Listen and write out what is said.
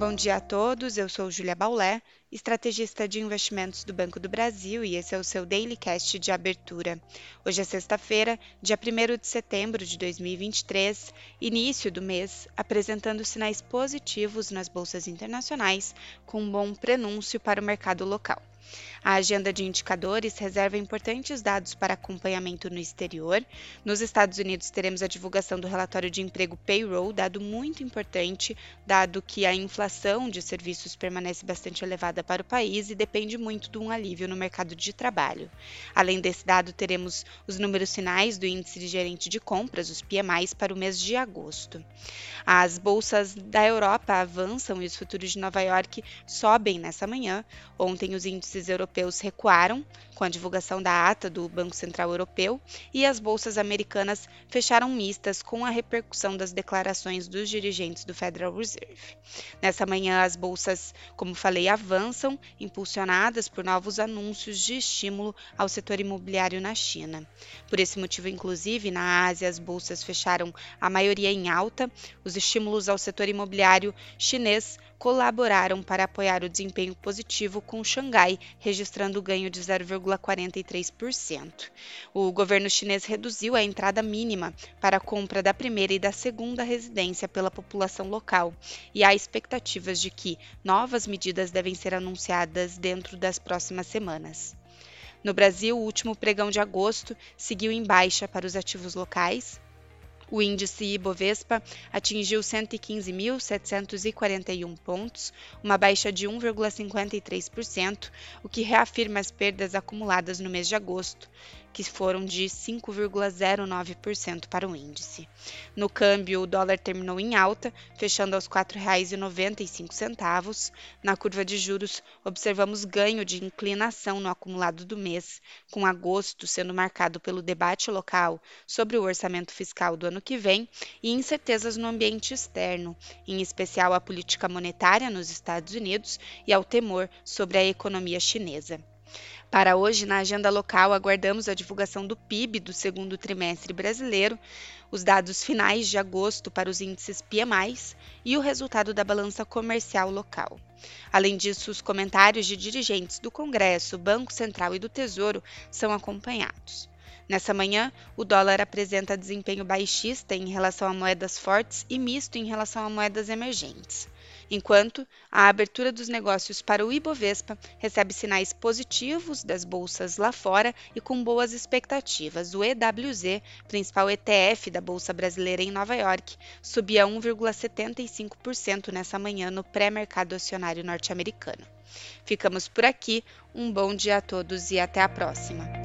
Bom dia a todos, eu sou Julia Baulé, estrategista de investimentos do Banco do Brasil e esse é o seu Daily Cast de abertura. Hoje é sexta-feira, dia 1 de setembro de 2023, início do mês, apresentando sinais positivos nas bolsas internacionais, com um bom prenúncio para o mercado local. A agenda de indicadores reserva importantes dados para acompanhamento no exterior. Nos Estados Unidos, teremos a divulgação do relatório de emprego payroll, dado muito importante, dado que a inflação de serviços permanece bastante elevada para o país e depende muito de um alívio no mercado de trabalho. Além desse dado, teremos os números finais do índice de gerente de compras, os PMIs, para o mês de agosto. As bolsas da Europa avançam e os futuros de Nova York sobem nessa manhã. Ontem, os índices europeus europeus recuaram com a divulgação da ata do Banco Central Europeu e as bolsas americanas fecharam mistas com a repercussão das declarações dos dirigentes do Federal Reserve. Nessa manhã, as bolsas, como falei, avançam, impulsionadas por novos anúncios de estímulo ao setor imobiliário na China. Por esse motivo, inclusive, na Ásia, as bolsas fecharam a maioria em alta. Os estímulos ao setor imobiliário chinês colaboraram para apoiar o desempenho positivo, com Xangai registrando ganho de 0,43%. O governo chinês reduziu a entrada mínima para a compra da primeira e da segunda residência pela população local, e há expectativas de que novas medidas devem ser anunciadas dentro das próximas semanas. No Brasil, o último pregão de agosto seguiu em baixa para os ativos locais, o índice Ibovespa atingiu 115.741 pontos, uma baixa de 1,53%, o que reafirma as perdas acumuladas no mês de agosto, que foram de 5,09% para o índice. No câmbio, o dólar terminou em alta, fechando aos R$ 4,95. Na curva de juros, observamos ganho de inclinação no acumulado do mês, com agosto sendo marcado pelo debate local sobre o orçamento fiscal do ano que vem e incertezas no ambiente externo, em especial a política monetária nos Estados Unidos e ao temor sobre a economia chinesa. Para hoje, na agenda local, aguardamos a divulgação do PIB do segundo trimestre brasileiro, os dados finais de agosto para os índices PMIs e o resultado da balança comercial local. Além disso, os comentários de dirigentes do Congresso, Banco Central e do Tesouro são acompanhados. Nessa manhã, o dólar apresenta desempenho baixista em relação a moedas fortes e misto em relação a moedas emergentes enquanto a abertura dos negócios para o Ibovespa recebe sinais positivos das bolsas lá fora e com boas expectativas. O EWZ, principal ETF da Bolsa Brasileira em Nova York, subia 1,75% nessa manhã no pré-mercado acionário norte-americano. Ficamos por aqui, um bom dia a todos e até a próxima.